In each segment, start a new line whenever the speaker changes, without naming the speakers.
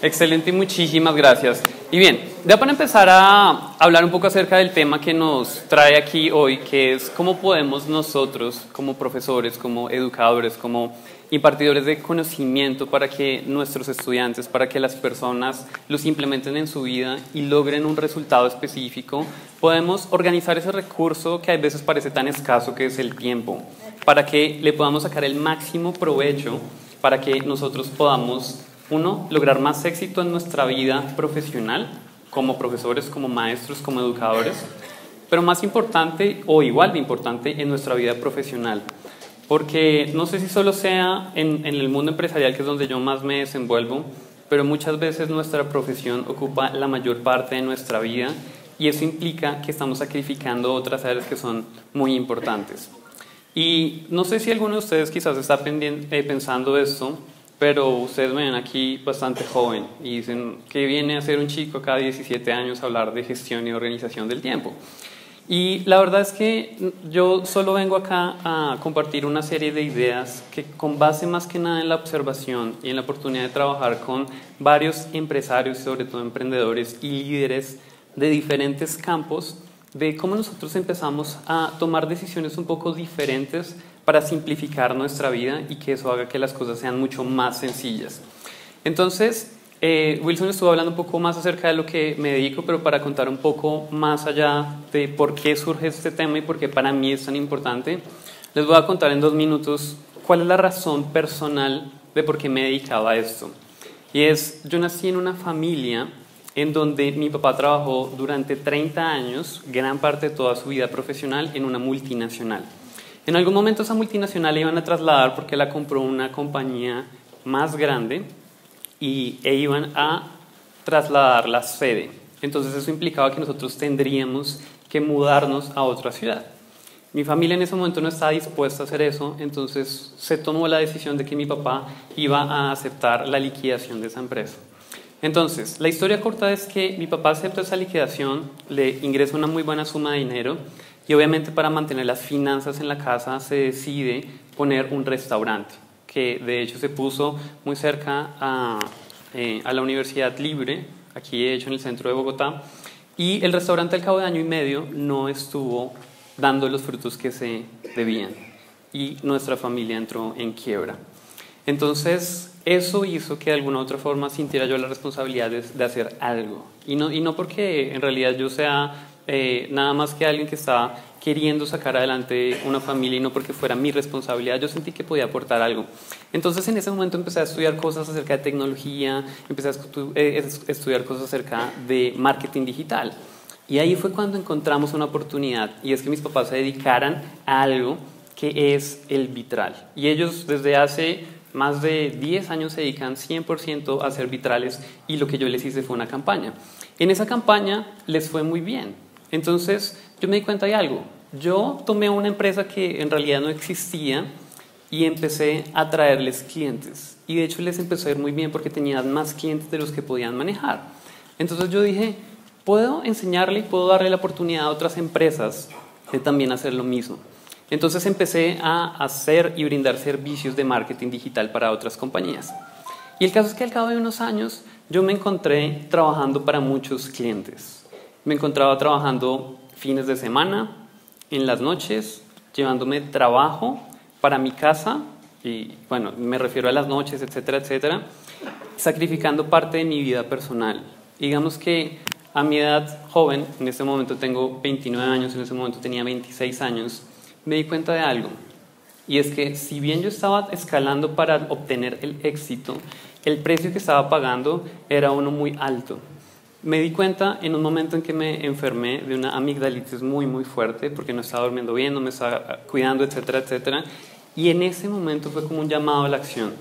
Excelente muchísimas gracias. Y bien, ya para empezar a hablar un poco acerca del tema que nos trae aquí hoy, que es cómo podemos nosotros, como profesores, como educadores, como impartidores de conocimiento para que nuestros estudiantes, para que las personas los implementen en su vida y logren un resultado específico, podemos organizar ese recurso que a veces parece tan escaso que es el tiempo, para que le podamos sacar el máximo provecho, para que nosotros podamos uno, lograr más éxito en nuestra vida profesional, como profesores, como maestros, como educadores, pero más importante o igual de importante en nuestra vida profesional. Porque no sé si solo sea en, en, el mundo empresarial, que es donde yo más me desenvuelvo, pero muchas veces nuestra profesión ocupa la mayor parte de nuestra vida y eso implica que estamos sacrificando otras áreas que son muy importantes. Y no sé si alguno de ustedes quizás está eh, pensando esto, pero ustedes ven aquí bastante joven y dicen que viene a ser un chico cada 17 años a hablar de gestión y organización del tiempo. Y la verdad es que yo solo vengo acá a compartir una serie de ideas que con base más que nada en la observación y en la oportunidad de trabajar con varios empresarios, sobre todo emprendedores y líderes de diferentes campos, de cómo nosotros empezamos a tomar decisiones un poco diferentes para simplificar nuestra vida y que eso haga que las cosas sean mucho más sencillas. Entonces, eh, Wilson estuvo hablando un poco más acerca de lo que me dedico, pero para contar un poco más allá de por qué surge este tema y por qué para mí es tan importante, les voy a contar en dos minutos cuál es la razón personal de por qué me he dedicado a esto. Y es, yo nací en una familia en donde mi papá trabajó durante 30 años, gran parte de toda su vida profesional, en una multinacional. En algún momento esa multinacional la iban a trasladar porque la compró una compañía más grande y, e iban a trasladar la sede. Entonces eso implicaba que nosotros tendríamos que mudarnos a otra ciudad. Mi familia en ese momento no estaba dispuesta a hacer eso, entonces se tomó la decisión de que mi papá iba a aceptar la liquidación de esa empresa. Entonces, la historia corta es que mi papá acepta esa liquidación, le ingresa una muy buena suma de dinero y obviamente para mantener las finanzas en la casa se decide poner un restaurante, que de hecho se puso muy cerca a, eh, a la Universidad Libre, aquí de hecho en el centro de Bogotá, y el restaurante al cabo de año y medio no estuvo dando los frutos que se debían y nuestra familia entró en quiebra. Entonces, eso hizo que de alguna u otra forma sintiera yo la responsabilidad de, de hacer algo. Y no, y no porque en realidad yo sea eh, nada más que alguien que estaba queriendo sacar adelante una familia y no porque fuera mi responsabilidad, yo sentí que podía aportar algo. Entonces en ese momento empecé a estudiar cosas acerca de tecnología, empecé a eh, estudiar cosas acerca de marketing digital. Y ahí fue cuando encontramos una oportunidad y es que mis papás se dedicaran a algo que es el vitral. Y ellos desde hace más de 10 años se dedican 100% a hacer vitrales y lo que yo les hice fue una campaña. En esa campaña les fue muy bien entonces yo me di cuenta de algo. Yo tomé una empresa que en realidad no existía y empecé a traerles clientes. Y de hecho les empezó a ir muy bien porque tenían más clientes de los que podían manejar. Entonces yo dije, puedo enseñarle y puedo darle la oportunidad a otras empresas de también hacer lo mismo. Entonces empecé a hacer y brindar servicios de marketing digital para otras compañías. Y el caso es que al cabo de unos años yo me encontré trabajando para muchos clientes me encontraba trabajando fines de semana, en las noches, llevándome trabajo para mi casa, y bueno, me refiero a las noches, etcétera, etcétera, sacrificando parte de mi vida personal. Digamos que a mi edad joven, en este momento tengo 29 años, en ese momento tenía 26 años, me di cuenta de algo. Y es que si bien yo estaba escalando para obtener el éxito, el precio que estaba pagando era uno muy alto. Me di cuenta en un momento en que me enfermé de una amigdalitis muy, muy fuerte, porque no estaba durmiendo bien, no me estaba cuidando, etcétera, etcétera. Y en ese momento fue como un llamado a la acción,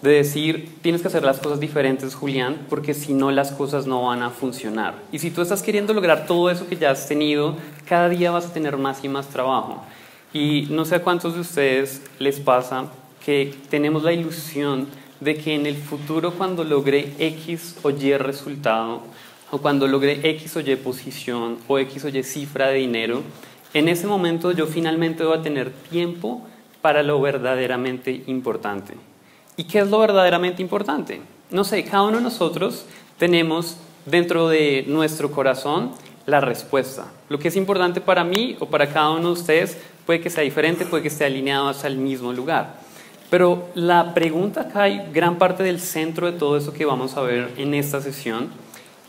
de decir, tienes que hacer las cosas diferentes, Julián, porque si no las cosas no van a funcionar. Y si tú estás queriendo lograr todo eso que ya has tenido, cada día vas a tener más y más trabajo. Y no sé a cuántos de ustedes les pasa que tenemos la ilusión de que en el futuro cuando logre X o Y resultado, o cuando logré X o Y posición o X o Y cifra de dinero, en ese momento yo finalmente voy a tener tiempo para lo verdaderamente importante. ¿Y qué es lo verdaderamente importante? no sé, cada uno de nosotros tenemos dentro de nuestro corazón la respuesta. Lo que es importante para mí o para cada uno de ustedes puede que sea diferente, puede que esté alineado hacia el mismo lugar. Pero la pregunta acá y gran parte del centro de todo eso que vamos a ver en esta sesión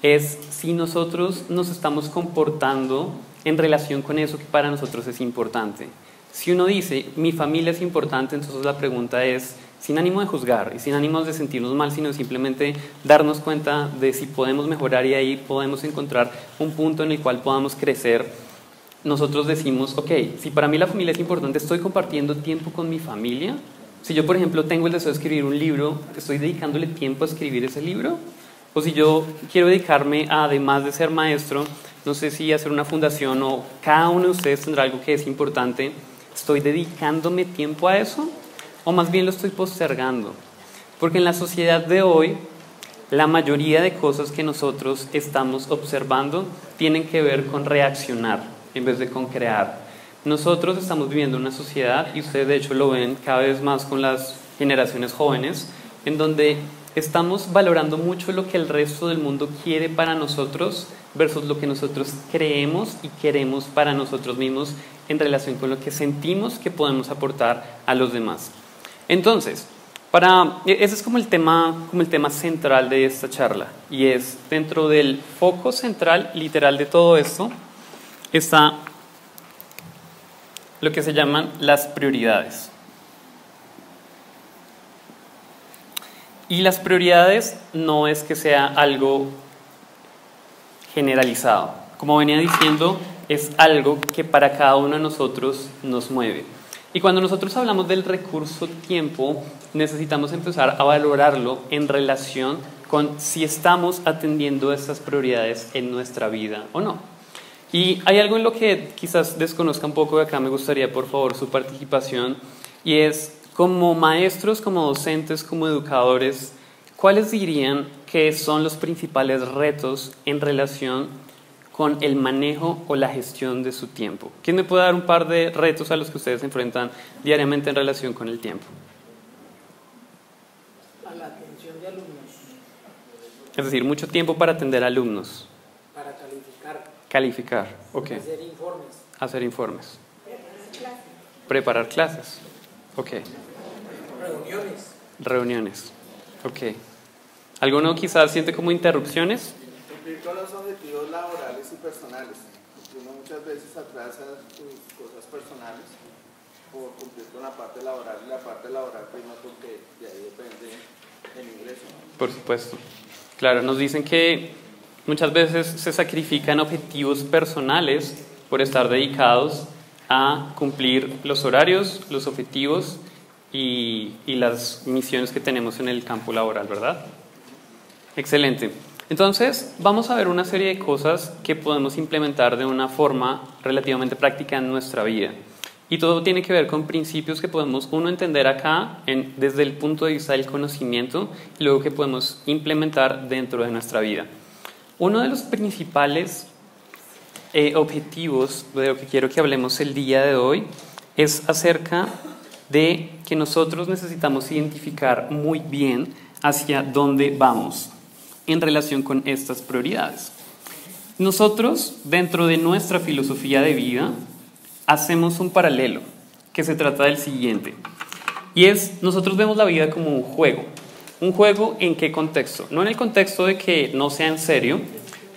es si nosotros nos estamos comportando en relación con eso que para nosotros es importante. Si uno dice, mi familia es importante, entonces la pregunta es, sin ánimo de juzgar y sin ánimo de sentirnos mal, sino simplemente darnos cuenta de si podemos mejorar y ahí podemos encontrar un punto en el cual podamos crecer. Nosotros decimos, ok, si para mí la familia es importante, estoy compartiendo tiempo con mi familia. Si yo, por ejemplo, tengo el deseo de escribir un libro, ¿estoy dedicándole tiempo a escribir ese libro? O si yo quiero dedicarme, a, además de ser maestro, no sé si hacer una fundación o cada uno de ustedes tendrá algo que es importante, ¿estoy dedicándome tiempo a eso? ¿O más bien lo estoy postergando? Porque en la sociedad de hoy, la mayoría de cosas que nosotros estamos observando tienen que ver con reaccionar en vez de con crear. Nosotros estamos viviendo una sociedad, y ustedes de hecho lo ven cada vez más con las generaciones jóvenes, en donde estamos valorando mucho lo que el resto del mundo quiere para nosotros versus lo que nosotros creemos y queremos para nosotros mismos en relación con lo que sentimos que podemos aportar a los demás. Entonces, para, ese es como el, tema, como el tema central de esta charla y es dentro del foco central literal de todo esto está lo que se llaman las prioridades. Y las prioridades no es que sea algo generalizado. Como venía diciendo, es algo que para cada uno de nosotros nos mueve. Y cuando nosotros hablamos del recurso tiempo, necesitamos empezar a valorarlo en relación con si estamos atendiendo estas prioridades en nuestra vida o no. Y hay algo en lo que quizás desconozca un poco, de acá me gustaría por favor su participación, y es como maestros, como docentes, como educadores, ¿cuáles dirían que son los principales retos en relación con el manejo o la gestión de su tiempo? ¿Quién me puede dar un par de retos a los que ustedes se enfrentan diariamente en relación con el tiempo?
A la atención de alumnos.
Es decir, mucho tiempo para atender a alumnos.
Para calificar.
Calificar, ok.
Hacer informes.
Hacer informes. Preparar clases. Ok.
Reuniones.
Reuniones. Ok. ¿Alguno quizás siente como interrupciones?
Cumplir con los objetivos laborales y personales. Uno muchas veces atrasa sus cosas personales por cumplir con la parte laboral y la parte laboral prima porque de ahí depende el ingreso.
Por supuesto. Claro, nos dicen que muchas veces se sacrifican objetivos personales por estar dedicados a cumplir los horarios, los objetivos y, las misiones que tenemos en el campo laboral, ¿verdad? Excelente. Entonces, vamos a ver una serie de cosas que podemos implementar de una forma relativamente práctica en nuestra vida. Y todo tiene que ver con principios que podemos, uno, entender acá en, desde el punto de vista del conocimiento y luego que podemos implementar dentro de nuestra vida. Uno de los principales eh, objetivos de lo que quiero que hablemos el día de hoy es acerca de que nosotros necesitamos identificar muy bien hacia dónde vamos en relación con estas prioridades. Nosotros, dentro de nuestra filosofía de vida, hacemos un paralelo que se trata del siguiente. Y es, nosotros vemos la vida como un juego. ¿Un juego en qué contexto? No en el contexto de que no sea en serio,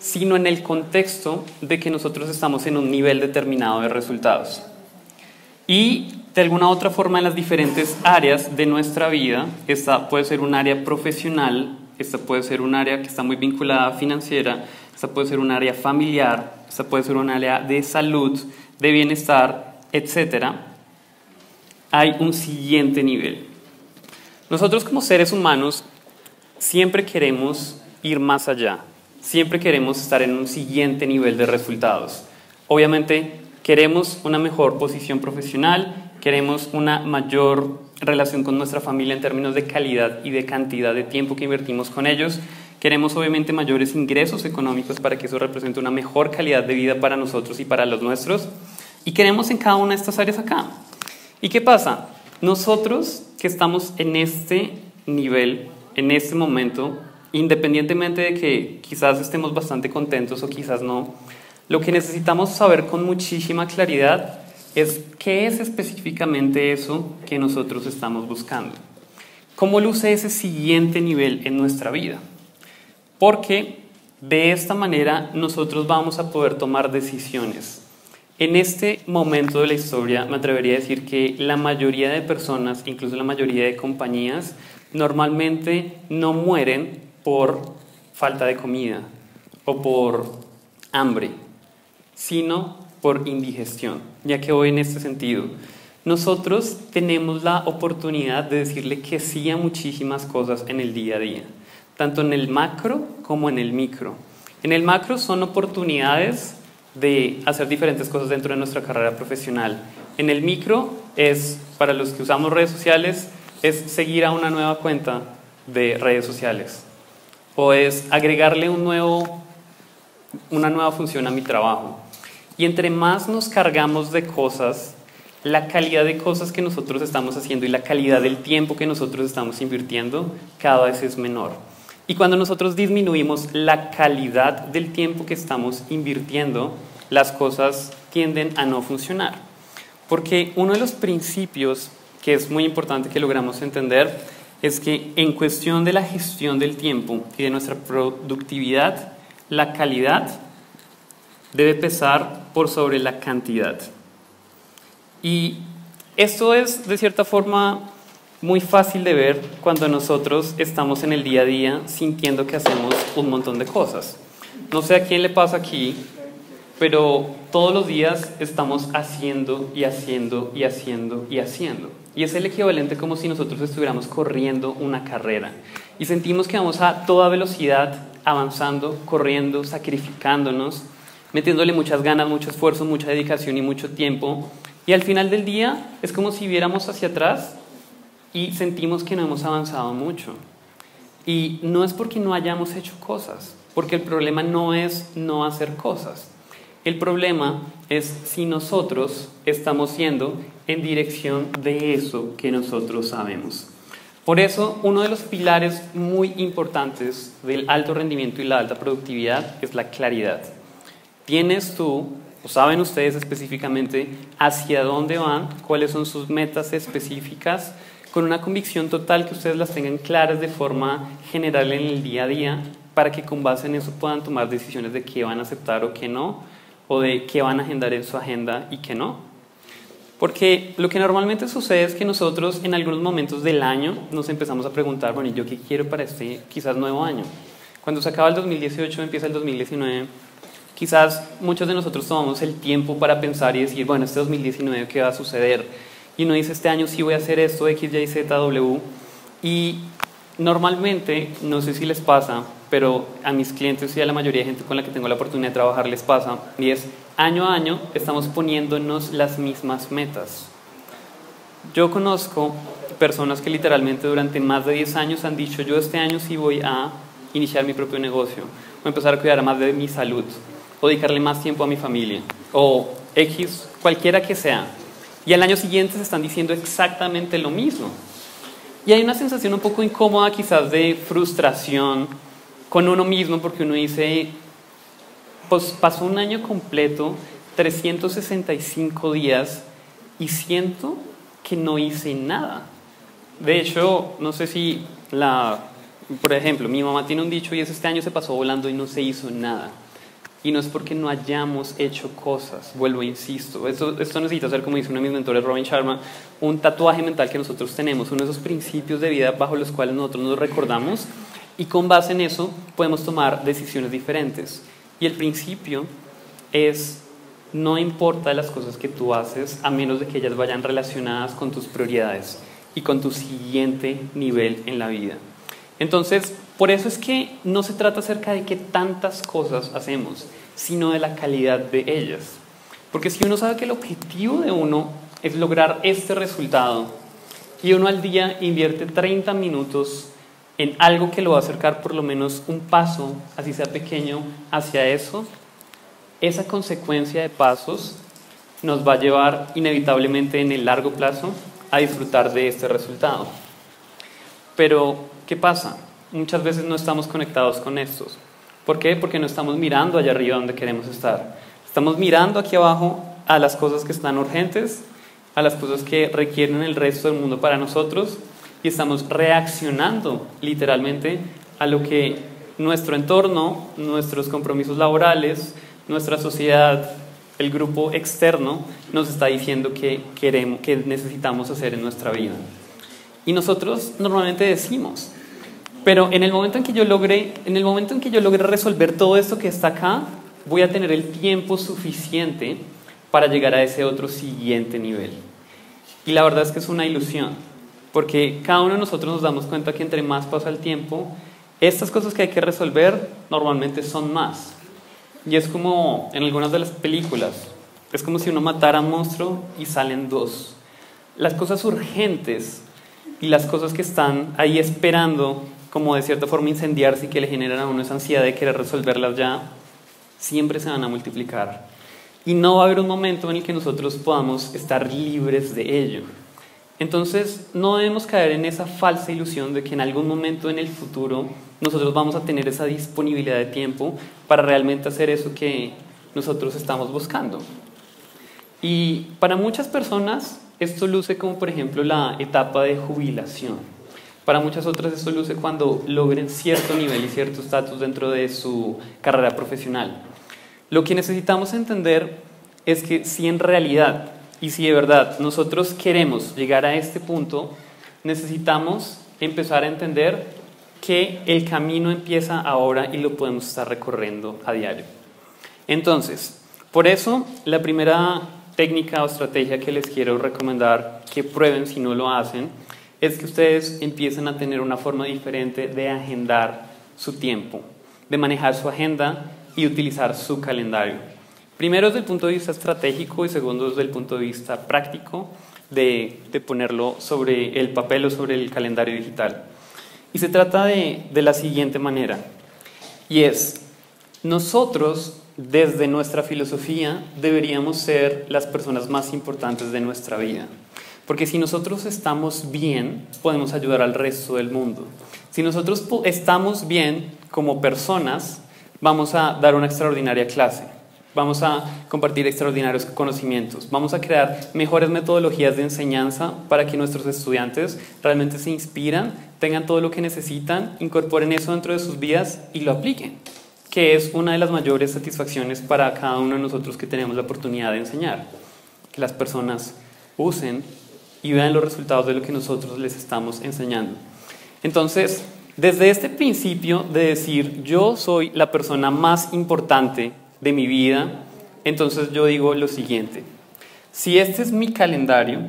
sino en el contexto de que nosotros estamos en un nivel determinado de resultados. Y de alguna otra forma en las diferentes áreas de nuestra vida, esta puede ser un área profesional, esta puede ser un área que está muy vinculada a financiera, esta puede ser un área familiar, esta puede ser un área de salud, de bienestar, etc. Hay un siguiente nivel. Nosotros como seres humanos siempre queremos ir más allá, siempre queremos estar en un siguiente nivel de resultados. Obviamente queremos una mejor posición profesional, queremos una mayor relación con nuestra familia en términos de calidad y de cantidad de tiempo que invertimos con ellos. Queremos obviamente mayores ingresos económicos para que eso represente una mejor calidad de vida para nosotros y para los nuestros. Y queremos en cada una de estas áreas acá. ¿Y qué pasa? Nosotros que estamos en este nivel en este momento, independientemente de que quizás estemos bastante contentos o quizás no, lo que necesitamos saber con muchísima claridad es qué es específicamente eso que nosotros estamos buscando. ¿Cómo luce ese siguiente nivel en nuestra vida? Porque de esta manera nosotros vamos a poder tomar decisiones. En este momento de la historia me atrevería a decir que la mayoría de personas, incluso la mayoría de compañías, normalmente no mueren por falta de comida o por hambre, sino por indigestión, ya que voy en este sentido. Nosotros tenemos la oportunidad de decirle que sí a muchísimas cosas en el día a día, tanto en el macro como en el micro. En el macro son oportunidades de hacer diferentes cosas dentro de nuestra carrera profesional. En el micro es, para los que usamos redes sociales, es seguir a una nueva cuenta de redes sociales o es agregarle un nuevo, una nueva función a mi trabajo. Y entre más nos cargamos de cosas, la calidad de cosas que nosotros estamos haciendo y la calidad del tiempo que nosotros estamos invirtiendo cada vez es menor. Y cuando nosotros disminuimos la calidad del tiempo que estamos invirtiendo, las cosas tienden a no funcionar. Porque uno de los principios que es muy importante que logramos entender es que en cuestión de la gestión del tiempo y de nuestra productividad, la calidad debe pesar por sobre la cantidad. Y esto es, de cierta forma, muy fácil de ver cuando nosotros estamos en el día a día sintiendo que hacemos un montón de cosas. No sé a quién le pasa aquí, pero todos los días estamos haciendo y haciendo y haciendo y haciendo. Y es el equivalente como si nosotros estuviéramos corriendo una carrera y sentimos que vamos a toda velocidad avanzando, corriendo, sacrificándonos, metiéndole muchas ganas, mucho esfuerzo, mucha dedicación y mucho tiempo. Y al final del día es como si viéramos hacia atrás y sentimos que no hemos avanzado mucho. Y no es porque no hayamos hecho cosas, porque el problema no es no hacer cosas. El problema es si nosotros estamos yendo en dirección de eso que nosotros sabemos. Por eso, uno de los pilares muy importantes del alto rendimiento y la alta productividad es la claridad. Tienes tú, o saben ustedes específicamente, hacia dónde van, cuáles son sus metas específicas, con una convicción total que ustedes las tengan claras de forma general en el día a día, para que con base en eso puedan tomar decisiones de qué van a aceptar o qué no, o de qué van a agendar en su agenda y qué no. Porque lo que normalmente sucede es que nosotros en algunos momentos del año nos empezamos a preguntar, bueno, ¿y yo qué quiero para este quizás nuevo año? Cuando se acaba el 2018, empieza el 2019, quizás muchos de nosotros tomamos el tiempo para pensar y decir, bueno, este 2019, ¿qué va a suceder? Y uno dice, este año sí voy a hacer esto, X, Y, Z, W. Y normalmente, no sé si les pasa, pero a mis clientes y a la mayoría de gente con la que tengo la oportunidad de trabajar les pasa, y es año a año estamos poniéndonos las mismas metas. Yo conozco personas que literalmente durante más de 10 años han dicho, yo este año sí voy a iniciar mi propio negocio, o empezar a cuidar más de mi salud, o dedicarle más tiempo a mi familia, o X, cualquiera que sea. Y al año siguiente se están diciendo exactamente lo mismo. Y hay una sensación un poco incómoda quizás de frustración, con uno mismo porque uno dice, pues pasó un año completo, 365 días y siento que no hice nada. De hecho, no sé si la, por ejemplo, mi mamá tiene un dicho y es este año se pasó volando y no se hizo nada. Y no es porque no hayamos hecho cosas, vuelvo, insisto, esto, esto necesita ser, como dice uno de mis mentores, Robin Sharma, un tatuaje mental que nosotros tenemos, uno de esos principios de vida bajo los cuales nosotros nos recordamos y con base en eso podemos tomar decisiones diferentes. Y el principio es, no importa las cosas que tú haces a menos de que ellas vayan relacionadas con tus prioridades y con tu siguiente nivel en la vida. Entonces, por eso es que no se trata acerca de qué tantas cosas hacemos, sino de la calidad de ellas. Porque si uno sabe que el objetivo de uno es lograr este resultado y uno al día invierte 30 minutos en algo que lo va a acercar por lo menos un paso, así sea pequeño, hacia eso, esa consecuencia de pasos nos va a llevar inevitablemente en el largo plazo a disfrutar de este resultado. Pero, ¿qué pasa? Muchas veces no estamos conectados con estos. ¿Por qué? Porque no estamos mirando allá arriba donde queremos estar. Estamos mirando aquí abajo a las cosas que están urgentes, a las cosas que requieren el resto del mundo para nosotros y estamos reaccionando literalmente a lo que nuestro entorno, nuestros compromisos laborales, nuestra sociedad, el grupo externo nos está diciendo que queremos, que necesitamos hacer en nuestra vida. Y nosotros normalmente decimos, pero en el momento en que yo logre, en el momento en que yo logre resolver todo esto que está acá, voy a tener el tiempo suficiente para llegar a ese otro siguiente nivel. Y la verdad es que es una ilusión, porque cada uno de nosotros nos damos cuenta que entre más pasa el tiempo, estas cosas que hay que resolver normalmente son más. Y es como en algunas de las películas, es como si uno matara a un monstruo y salen dos. Las cosas urgentes y las cosas que están ahí esperando, como de cierta forma incendiarse y que le generan a uno esa ansiedad de querer resolverlas ya, siempre se van a multiplicar. Y no va a haber un momento en el que nosotros podamos estar libres de ello. Entonces, no debemos caer en esa falsa ilusión de que en algún momento en el futuro nosotros vamos a tener esa disponibilidad de tiempo para realmente hacer eso que nosotros estamos buscando. Y para muchas personas esto luce como por ejemplo la etapa de jubilación. Para muchas otras esto luce cuando logren cierto nivel y cierto estatus dentro de su carrera profesional. Lo que necesitamos entender es que si en realidad y si de verdad nosotros queremos llegar a este punto, necesitamos empezar a entender que el camino empieza ahora y lo podemos estar recorriendo a diario. Entonces, por eso la primera técnica o estrategia que les quiero recomendar que prueben si no lo hacen es que ustedes empiecen a tener una forma diferente de agendar su tiempo, de manejar su agenda y utilizar su calendario. Primero desde el punto de vista estratégico y segundo desde el punto de vista práctico de, ponerlo sobre el papel o sobre el calendario digital. Y se trata de, de la siguiente manera, y es, nosotros desde nuestra filosofía deberíamos ser las personas más importantes de nuestra vida. Porque si nosotros estamos bien, podemos ayudar al resto del mundo. Si nosotros estamos bien como personas, vamos a dar una extraordinaria clase. Vamos a compartir extraordinarios conocimientos, vamos a crear mejores metodologías de enseñanza para que nuestros estudiantes realmente se inspiran, tengan todo lo que necesitan, incorporen eso dentro de sus vidas y lo apliquen, que es una de las mayores satisfacciones para cada uno de nosotros que tenemos la oportunidad de enseñar, que las personas usen y vean los resultados de lo que nosotros les estamos enseñando. Entonces, desde este principio de decir yo soy la persona más importante de mi vida, entonces yo digo lo siguiente, si este es mi calendario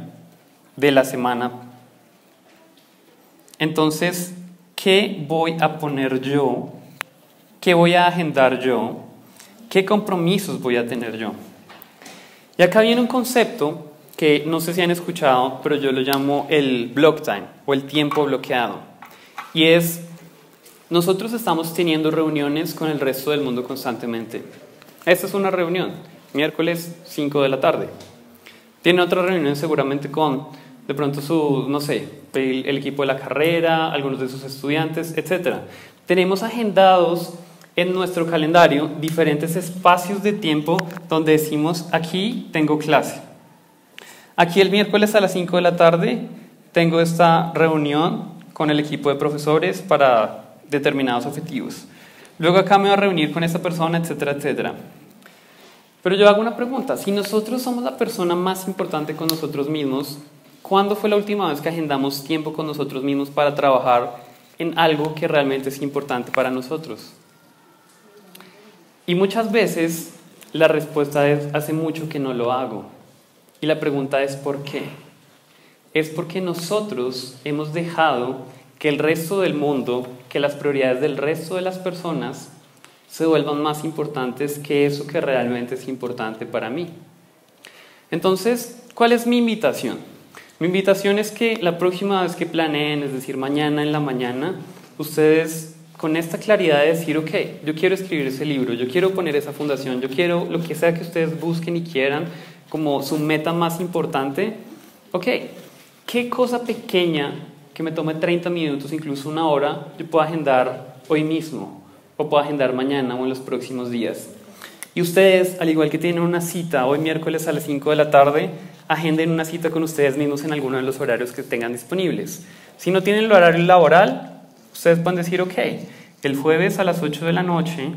de la semana, entonces, ¿qué voy a poner yo? ¿Qué voy a agendar yo? ¿Qué compromisos voy a tener yo? Y acá viene un concepto que no sé si han escuchado, pero yo lo llamo el block time o el tiempo bloqueado. Y es, nosotros estamos teniendo reuniones con el resto del mundo constantemente. Esta es una reunión, miércoles 5 de la tarde. Tiene otra reunión seguramente con, de pronto, su, no sé, el, equipo de la carrera, algunos de sus estudiantes, etc. Tenemos agendados en nuestro calendario diferentes espacios de tiempo donde decimos, aquí tengo clase. Aquí el miércoles a las 5 de la tarde tengo esta reunión con el equipo de profesores para determinados objetivos. Luego acá me voy a reunir con esta persona, etcétera, etcétera. Pero yo hago una pregunta, si nosotros somos la persona más importante con nosotros mismos, ¿cuándo fue la última vez que agendamos tiempo con nosotros mismos para trabajar en algo que realmente es importante para nosotros? Y muchas veces la respuesta es, hace mucho que no lo hago. Y la pregunta es, ¿por qué? Es porque nosotros hemos dejado que el resto del mundo, que las prioridades del resto de las personas se vuelvan más importantes que eso que realmente es importante para mí. Entonces, ¿cuál es mi invitación? Mi invitación es que la próxima vez que planeen, es decir, mañana en la mañana, ustedes con esta claridad de decir, ok, yo quiero escribir ese libro, yo quiero poner esa fundación, yo quiero lo que sea que ustedes busquen y quieran como su meta más importante, ok, ¿qué cosa pequeña que me tome 30 minutos, incluso una hora, yo puedo agendar hoy mismo o puedo agendar mañana o en los próximos días. Y ustedes, al igual que tienen una cita hoy miércoles a las 5 de la tarde, agenden una cita con ustedes mismos en alguno de los horarios que tengan disponibles. Si no tienen el horario laboral, ustedes pueden decir, ok, el jueves a las 8 de la noche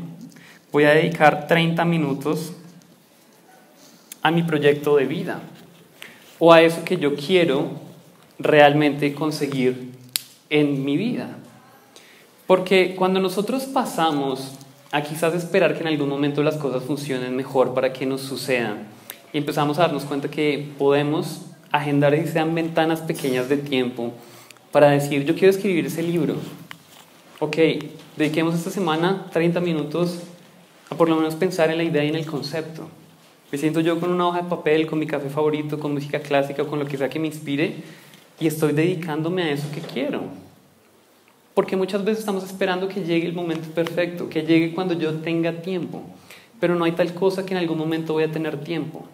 voy a dedicar 30 minutos a mi proyecto de vida o a eso que yo quiero realmente conseguir en mi vida. Porque cuando nosotros pasamos a quizás esperar que en algún momento las cosas funcionen mejor para que nos sucedan, y empezamos a darnos cuenta que podemos agendar y sean ventanas pequeñas de tiempo para decir, yo quiero escribir ese libro. Ok, dediquemos esta semana 30 minutos a por lo menos pensar en la idea y en el concepto. Me siento yo con una hoja de papel, con mi café favorito, con música clásica, con lo que sea que me inspire y estoy dedicándome a eso que quiero. Porque muchas veces estamos esperando que llegue el momento perfecto, que llegue cuando yo tenga tiempo. Pero no hay tal cosa que en algún momento voy a tener tiempo.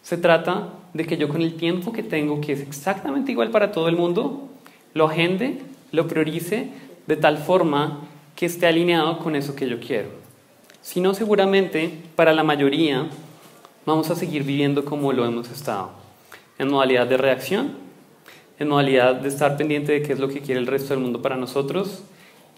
Se trata de que yo con el tiempo que tengo, que es exactamente igual para todo el mundo, lo agende, lo priorice de tal forma que esté alineado con eso que yo quiero. Si no, seguramente para la mayoría vamos a seguir viviendo como lo hemos estado, en modalidad de reacción, en modalidad de estar pendiente de qué es lo que quiere el resto del mundo para nosotros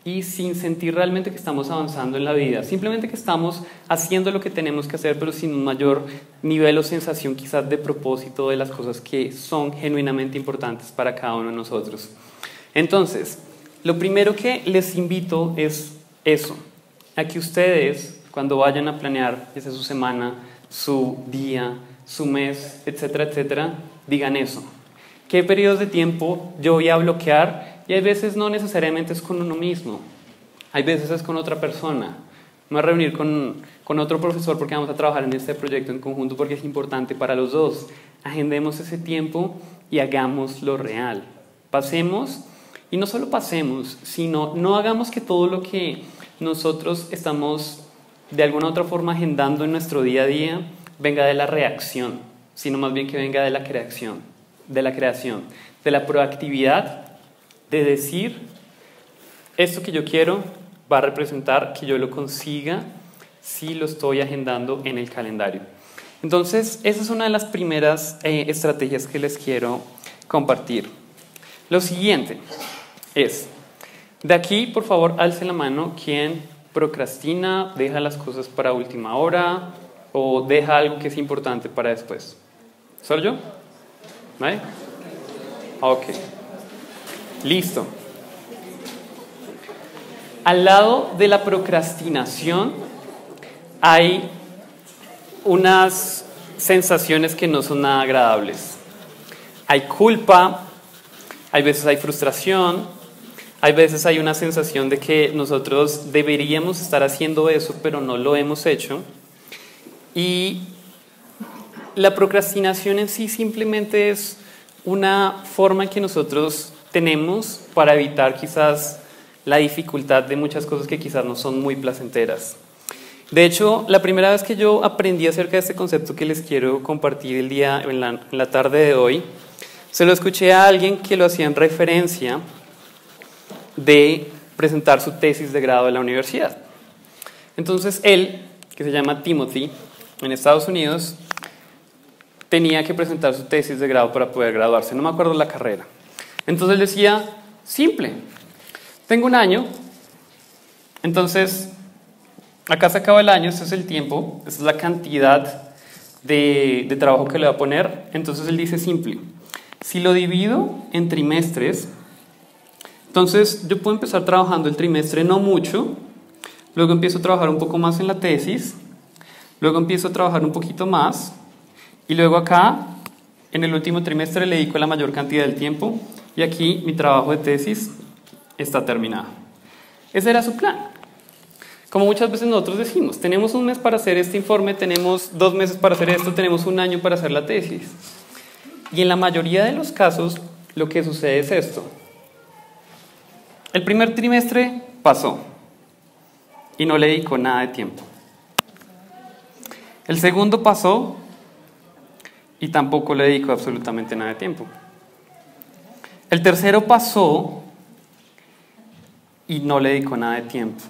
y sin sentir realmente que estamos avanzando en la vida, simplemente que estamos haciendo lo que tenemos que hacer, pero sin un mayor nivel o sensación quizás de propósito de las cosas que son genuinamente importantes para cada uno de nosotros. Entonces, lo primero que les invito es eso, a que ustedes, cuando vayan a planear, esa su semana, su día, su mes, etcétera, etcétera, digan eso. ¿Qué periodos de tiempo yo voy a bloquear y hay veces no necesariamente es con uno mismo, hay veces es con otra persona. Me voy a reunir con, con otro profesor porque vamos a trabajar en este proyecto en conjunto porque es importante para los dos. Agendemos ese tiempo y hagámoslo real. Pasemos, y no solo pasemos, sino no hagamos que todo lo que nosotros estamos de alguna otra forma agendando en nuestro día a día venga de la reacción, sino más bien que venga de la creación, de la creación, de la proactividad de decir, esto que yo quiero va a representar que yo lo consiga si lo estoy agendando en el calendario. Entonces, esa es una de las primeras eh, estrategias que les quiero compartir. Lo siguiente es, de aquí, por favor, alce la mano quien procrastina, deja las cosas para última hora o deja algo que es importante para después. ¿Soy yo? ¿Vale? Ok. Listo. Al lado de la procrastinación hay unas sensaciones que no son nada agradables. Hay culpa, hay veces hay frustración, hay veces hay una sensación de que nosotros deberíamos estar haciendo eso, pero no lo hemos hecho. Y la procrastinación en sí simplemente es una forma que nosotros tenemos para evitar quizás la dificultad de muchas cosas que quizás no son muy placenteras. De hecho, la primera vez que yo aprendí acerca de este concepto que les quiero compartir el día, en la, en la tarde de hoy, se lo escuché a alguien que lo hacía en referencia de presentar su tesis de grado en la universidad. Entonces él, que se llama Timothy, en Estados Unidos, tenía que presentar su tesis de grado para poder graduarse. No me acuerdo la carrera. Entonces decía, simple, tengo un año, entonces acá se acaba el año, este es el tiempo, esta es la cantidad de, de trabajo que le va a poner, entonces él dice simple, si lo divido en trimestres, entonces yo puedo empezar trabajando el trimestre no mucho, luego empiezo a trabajar un poco más en la tesis, luego empiezo a trabajar un poquito más, y luego acá, en el último trimestre, le dedico la mayor cantidad del tiempo y aquí mi trabajo de tesis está terminado. Ese era su plan. Como muchas veces nosotros decimos, tenemos un mes para hacer este informe, tenemos dos meses para hacer esto, tenemos un año para hacer la tesis. Y en la mayoría de los casos lo que sucede es esto. El primer trimestre pasó y no le dedicó nada de tiempo. El segundo pasó y tampoco le dedicó absolutamente nada de tiempo. El tercero pasó y no le dedicó nada de tiempo.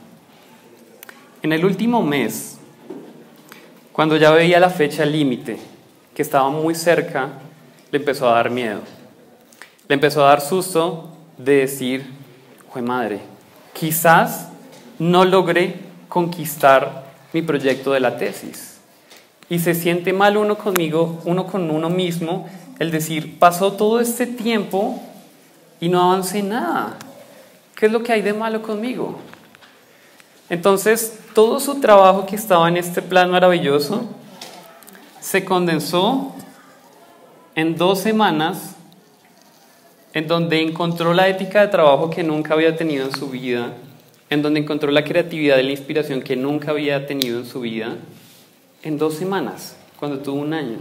En el último mes, cuando ya veía la fecha límite, que estaba muy cerca, le empezó a dar miedo. Le empezó a dar susto de decir, madre, quizás no logré conquistar mi proyecto de la tesis. Y se siente mal uno conmigo, uno con uno mismo, el decir, pasó todo este tiempo y no avancé nada. ¿Qué es lo que hay de malo conmigo? Entonces, todo su trabajo que estaba en este plan maravilloso se condensó en dos semanas en donde encontró la ética de trabajo que nunca había tenido en su vida, en donde encontró la creatividad y la inspiración que nunca había tenido en su vida, en dos semanas, cuando tuvo un año.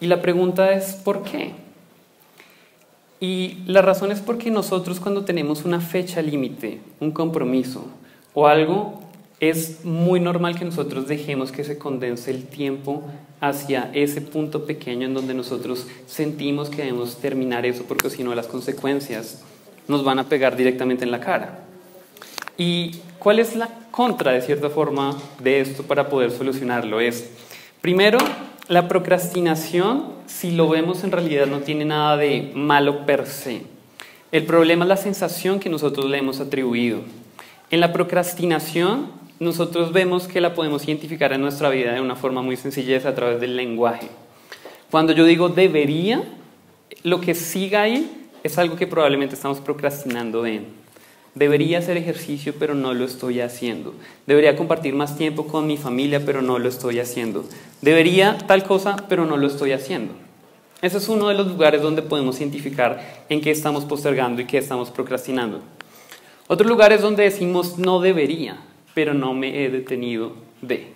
Y la pregunta es, ¿por qué? Y la razón es porque nosotros cuando tenemos una fecha límite, un compromiso o algo, es muy normal que nosotros dejemos que se condense el tiempo hacia ese punto pequeño en donde nosotros sentimos que debemos terminar eso porque si no las consecuencias nos van a pegar directamente en la cara. ¿Y cuál es la contra, de cierta forma, de esto para poder solucionarlo? Es, primero, la procrastinación, si lo vemos en realidad, no tiene nada de malo per se. El problema es la sensación que nosotros le hemos atribuido. En la procrastinación, nosotros vemos que la podemos identificar en nuestra vida de una forma muy sencilla, a través del lenguaje. Cuando yo digo debería, lo que siga ahí es algo que probablemente estamos procrastinando en. Debería hacer ejercicio, pero no lo estoy haciendo. Debería compartir más tiempo con mi familia, pero no lo estoy haciendo. Debería tal cosa, pero no lo estoy haciendo. Ese es uno de los lugares donde podemos identificar en qué estamos postergando y qué estamos procrastinando. Otro lugar es donde decimos no debería, pero no me he detenido de.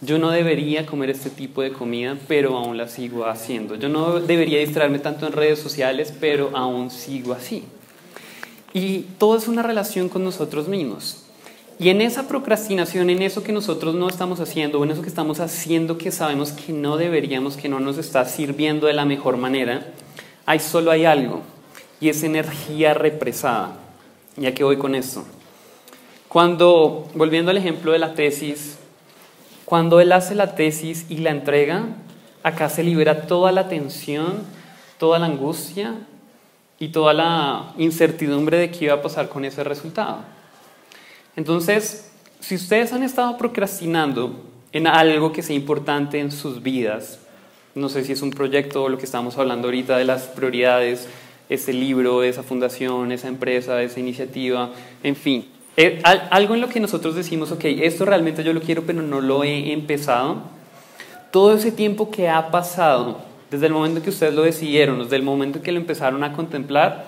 Yo no debería comer este tipo de comida, pero aún la sigo haciendo. Yo no debería distraerme tanto en redes sociales, pero aún sigo así. Y todo es una relación con nosotros mismos. Y en esa procrastinación, en eso que nosotros no estamos haciendo, o en eso que estamos haciendo que sabemos que no deberíamos, que no nos está sirviendo de la mejor manera, hay solo hay algo, y es energía represada. Ya que voy con esto. Cuando, volviendo al ejemplo de la tesis, cuando él hace la tesis y la entrega, acá se libera toda la tensión, toda la angustia, y toda la incertidumbre de qué iba a pasar con ese resultado. Entonces, si ustedes han estado procrastinando en algo que sea importante en sus vidas, no sé si es un proyecto o lo que estamos hablando ahorita de las prioridades, ese libro, esa fundación, esa empresa, esa iniciativa, en fin, eh, algo en lo que nosotros decimos, ok, esto realmente yo lo quiero, pero no lo he empezado, todo ese tiempo que ha pasado desde el momento que ustedes lo decidieron, desde el momento que lo empezaron a contemplar,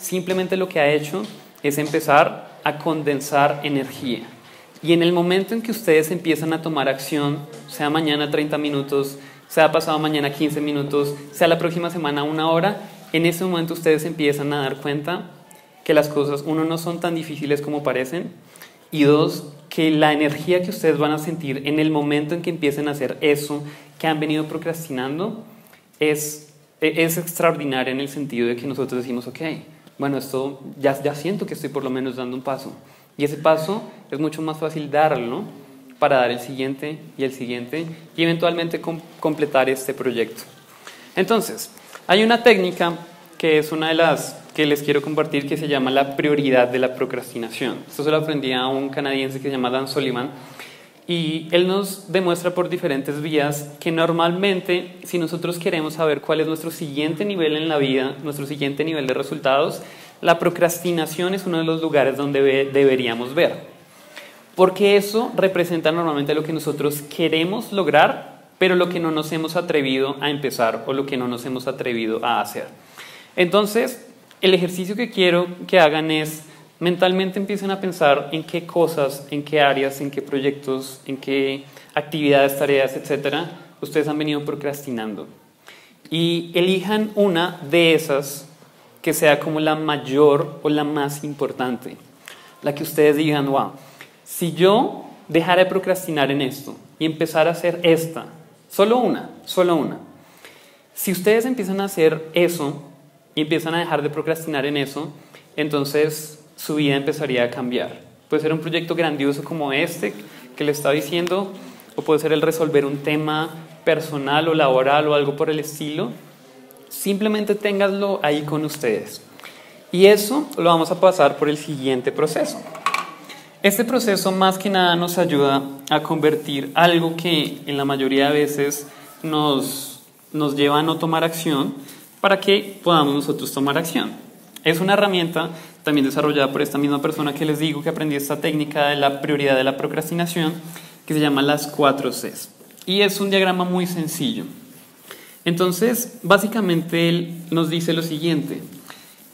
simplemente lo que ha hecho es empezar a condensar energía. Y en el momento en que ustedes empiezan a tomar acción, sea mañana 30 minutos, sea pasado mañana 15 minutos, sea la próxima semana una hora, en ese momento ustedes empiezan a dar cuenta que las cosas, uno, no son tan difíciles como parecen, y dos, que la energía que ustedes van a sentir en el momento en que empiecen a hacer eso que han venido procrastinando, es, es extraordinaria en el sentido de que nosotros decimos, ok, bueno, esto ya, ya siento que estoy por lo menos dando un paso. Y ese paso es mucho más fácil darlo para dar el siguiente y el siguiente y eventualmente completar este proyecto. Entonces, hay una técnica que es una de las que les quiero compartir que se llama la prioridad de la procrastinación. Esto se lo aprendí a un canadiense que se llama Dan Soliman y él nos demuestra por diferentes vías que normalmente si nosotros queremos saber cuál es nuestro siguiente nivel en la vida, nuestro siguiente nivel de resultados, la procrastinación es uno de los lugares donde deberíamos ver. Porque eso representa normalmente lo que nosotros queremos lograr, pero lo que no nos hemos atrevido a empezar o lo que no nos hemos atrevido a hacer. Entonces, el ejercicio que quiero que hagan es mentalmente empiecen a pensar en qué cosas, en qué áreas, en qué proyectos, en qué actividades, tareas, etcétera, ustedes han venido procrastinando. Y elijan una de esas que sea como la mayor o la más importante. La que ustedes digan, wow, si yo dejara de procrastinar en esto y empezar a hacer esta, solo una, solo una. Si ustedes empiezan a hacer eso, y empiezan a dejar de procrastinar en eso, entonces su vida empezaría a cambiar. Puede ser un proyecto grandioso como este que le está diciendo, o puede ser el resolver un tema personal o laboral o algo por el estilo. Simplemente ténganlo ahí con ustedes. Y eso lo vamos a pasar por el siguiente proceso. Este proceso más que nada nos ayuda a convertir algo que en la mayoría de veces nos, nos lleva a no tomar acción para que podamos nosotros tomar acción. Es una herramienta también desarrollada por esta misma persona que les digo que aprendí esta técnica de la prioridad de la procrastinación que se llama las 4 Cs. Y es un diagrama muy sencillo. Entonces, básicamente él nos dice lo siguiente,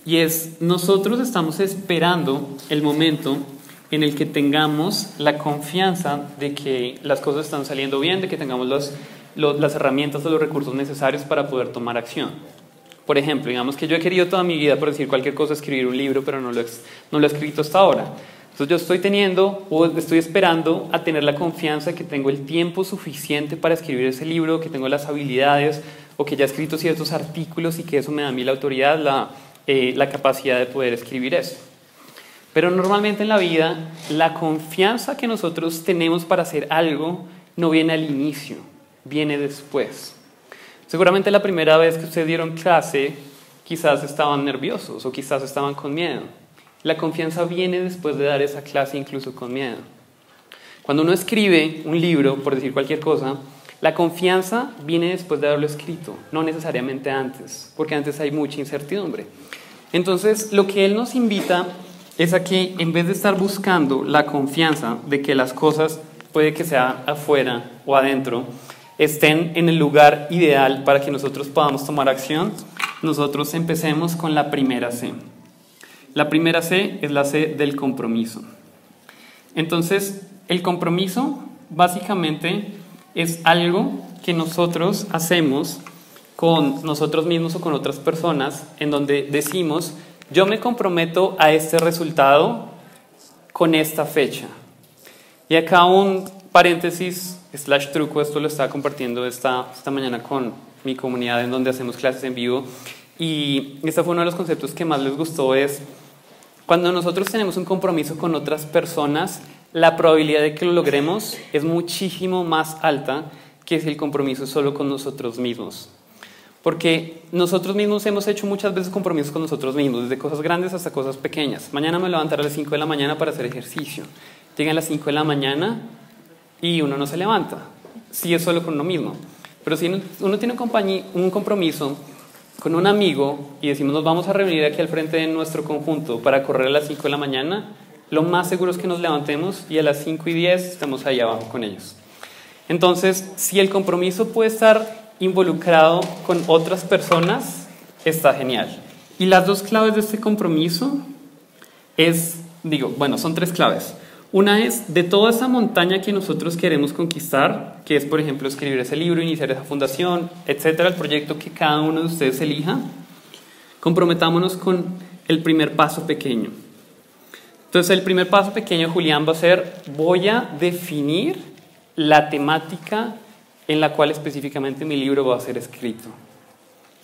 y es, nosotros estamos esperando el momento en el que tengamos la confianza de que las cosas están saliendo bien, de que tengamos las herramientas o los recursos necesarios para poder tomar acción. Por ejemplo, digamos que yo he querido toda mi vida, por decir cualquier cosa, escribir un libro, pero no lo, no lo he escrito hasta ahora. Entonces yo estoy teniendo o estoy esperando a tener la confianza que tengo el tiempo suficiente para escribir ese libro, que tengo las habilidades o que ya he escrito ciertos artículos y que eso me da a mí la autoridad, la, eh, la capacidad de poder escribir eso. Pero normalmente en la vida la confianza que nosotros tenemos para hacer algo no viene al inicio, viene después. Seguramente la primera vez que ustedes dieron clase quizás estaban nerviosos o quizás estaban con miedo. La confianza viene después de dar esa clase incluso con miedo. Cuando uno escribe un libro, por decir cualquier cosa, la confianza viene después de haberlo escrito, no necesariamente antes, porque antes hay mucha incertidumbre. Entonces, lo que él nos invita es a que en vez de estar buscando la confianza de que las cosas, puede que sea afuera o adentro, estén en el lugar ideal para que nosotros podamos tomar acción, nosotros empecemos con la primera C. La primera C es la C del compromiso. Entonces, el compromiso básicamente es algo que nosotros hacemos con nosotros mismos o con otras personas en donde decimos, yo me comprometo a este resultado con esta fecha. Y acá un paréntesis, slash truco, esto lo estaba compartiendo esta, esta mañana con mi comunidad en donde hacemos clases en vivo. Y este fue uno de los conceptos que más les gustó, es cuando nosotros tenemos un compromiso con otras personas, la probabilidad de que lo logremos es muchísimo más alta que si el compromiso es solo con nosotros mismos. Porque nosotros mismos hemos hecho muchas veces compromisos con nosotros mismos, desde cosas grandes hasta cosas pequeñas. Mañana me levantaré a las 5 de la mañana para hacer ejercicio. Llegan a las 5 de la mañana y uno no se levanta. Si es solo con uno mismo. Pero si uno tiene un compromiso con un amigo y decimos nos vamos a reunir aquí al frente de nuestro conjunto para correr a las 5 de la mañana, lo más seguro es que nos levantemos y a las 5 y 10 estamos ahí abajo con ellos. Entonces, si el compromiso puede estar involucrado con otras personas, está genial. Y las dos claves de este compromiso es, digo, bueno, son tres claves. Una es de toda esa montaña que nosotros queremos conquistar, que es, por ejemplo, escribir ese libro, iniciar esa fundación, etcétera, el proyecto que cada uno de ustedes elija, comprometámonos con el primer paso pequeño. Entonces, el primer paso pequeño, Julián, va a ser, voy a definir la temática en la cual específicamente mi libro va a ser escrito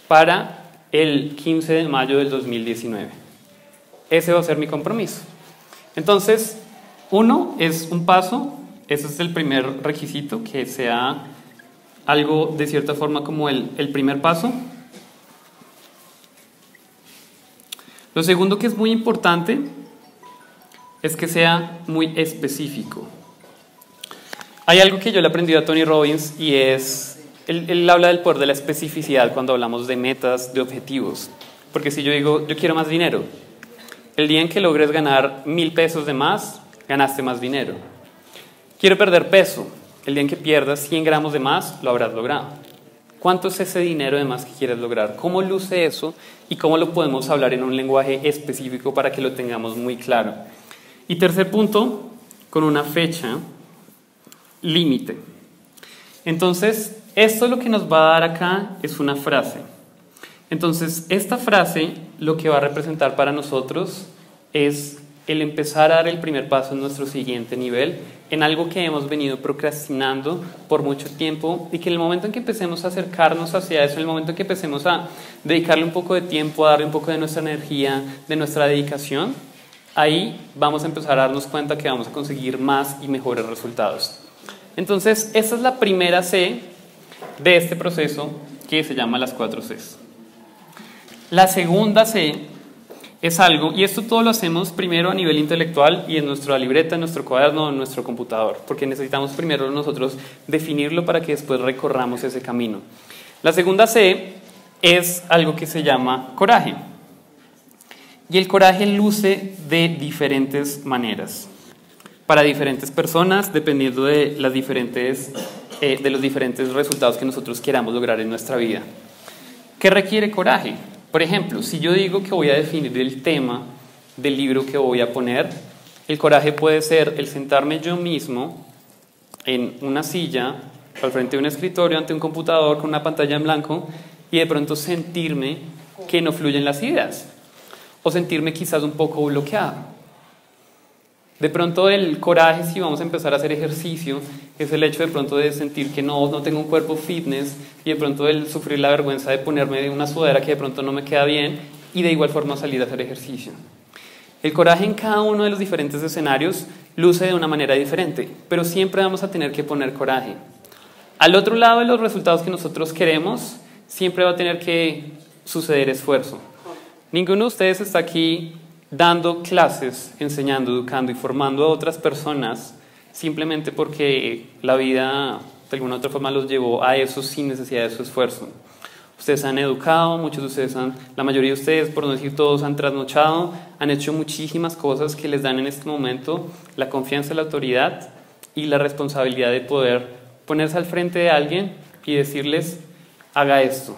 para el 15 de mayo del 2019. Ese va a ser mi compromiso. Entonces, uno es un paso, ese es el primer requisito, que sea algo de cierta forma como el, el primer paso. Lo segundo que es muy importante es que sea muy específico. Hay algo que yo le he aprendido a Tony Robbins y es, él, él, habla del poder de la especificidad cuando hablamos de metas, de objetivos. Porque si yo digo, yo quiero más dinero, el día en que logres ganar mil pesos de más, ganaste más dinero. Quiero perder peso. El día en que pierdas 100 gramos de más, lo habrás logrado. ¿Cuánto es ese dinero de más que quieres lograr? ¿Cómo luce eso? ¿Y cómo lo podemos hablar en un lenguaje específico para que lo tengamos muy claro? Y tercer punto, con una fecha límite. Entonces, esto lo que nos va a dar acá es una frase. Entonces, esta frase lo que va a representar para nosotros es el empezar a dar el primer paso en nuestro siguiente nivel, en algo que hemos venido procrastinando por mucho tiempo y que en el momento en que empecemos a acercarnos hacia eso, en el momento en que empecemos a dedicarle un poco de tiempo, a darle un poco de nuestra energía, de nuestra dedicación, ahí vamos a empezar a darnos cuenta que vamos a conseguir más y mejores resultados. Entonces, esa es la primera C de este proceso que se llama las cuatro Cs. La segunda C es algo, y esto todo lo hacemos primero a nivel intelectual y en nuestra libreta, en nuestro cuaderno, en nuestro computador, porque necesitamos primero nosotros definirlo para que después recorramos ese camino. La segunda C es algo que se llama coraje. Y el coraje luce de diferentes maneras, para diferentes personas, dependiendo de, las diferentes, eh, de los diferentes resultados que nosotros queramos lograr en nuestra vida. ¿Qué requiere coraje? Por ejemplo, si yo digo que voy a definir el tema del libro que voy a poner, el coraje puede ser el sentarme yo mismo en una silla, al frente de un escritorio, ante un computador con una pantalla en blanco y de pronto sentirme que no fluyen las ideas o sentirme quizás un poco bloqueado. De pronto el coraje, si vamos a empezar a hacer ejercicio, es el hecho de pronto de sentir que no, no tengo un cuerpo fitness y de pronto el sufrir la vergüenza de ponerme una sudadera que de pronto no me queda bien y de igual forma salir a hacer ejercicio. El coraje en cada uno de los diferentes escenarios luce de una manera diferente, pero siempre vamos a tener que poner coraje. Al otro lado de los resultados que nosotros queremos, siempre va a tener que suceder esfuerzo. Ninguno de ustedes está aquí dando clases, enseñando, educando y formando a otras personas simplemente porque la vida de alguna otra forma los llevó a eso sin necesidad de su esfuerzo. Ustedes han educado, muchos de ustedes han, la mayoría de ustedes, por no decir todos, han trasnochado, han hecho muchísimas cosas que les dan en este momento la confianza, la autoridad y la responsabilidad de poder ponerse al frente de alguien y decirles, haga esto,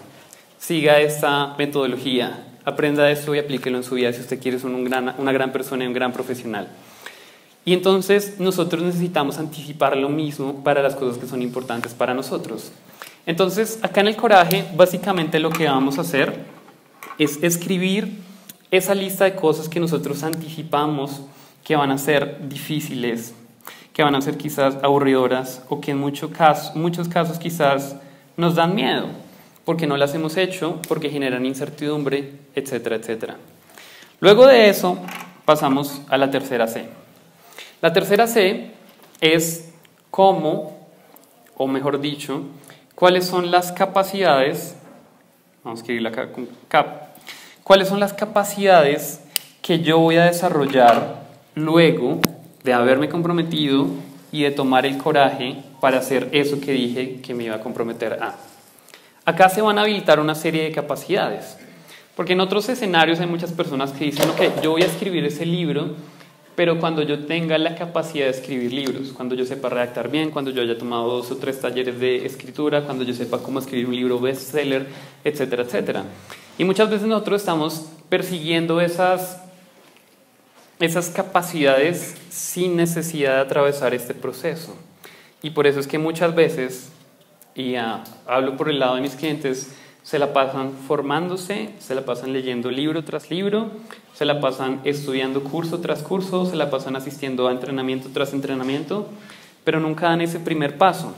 siga esta metodología, aprenda esto y aplíquelo en su vida si usted quiere ser un gran, una gran persona y un gran profesional. Y entonces nosotros necesitamos anticipar lo mismo para las cosas que son importantes para nosotros. Entonces, acá en el coraje, básicamente lo que vamos a hacer es escribir esa lista de cosas que nosotros anticipamos que van a ser difíciles, que van a ser quizás aburridoras o que en muchos casos, muchos casos quizás nos dan miedo porque no las hemos hecho, porque generan incertidumbre, etcétera, etcétera. Luego de eso, pasamos a la tercera C. La tercera C es cómo, o mejor dicho, cuáles son las capacidades, vamos a escribirla acá con cap, cuáles son las capacidades que yo voy a desarrollar luego de haberme comprometido y de tomar el coraje para hacer eso que dije que me iba a comprometer a. Acá se van a habilitar una serie de capacidades, porque en otros escenarios hay muchas personas que dicen, ok, yo voy a escribir ese libro, pero cuando yo tenga la capacidad de escribir libros, cuando yo sepa redactar bien, cuando yo haya tomado dos o tres talleres de escritura, cuando yo sepa cómo escribir un libro bestseller, etcétera, etcétera. Y muchas veces nosotros estamos persiguiendo esas, esas capacidades sin necesidad de atravesar este proceso. Y por eso es que muchas veces y ah, hablo por el lado de mis clientes, se la pasan formándose, se la pasan leyendo libro tras libro, se la pasan estudiando curso tras curso, se la pasan asistiendo a entrenamiento tras entrenamiento, pero nunca dan ese primer paso.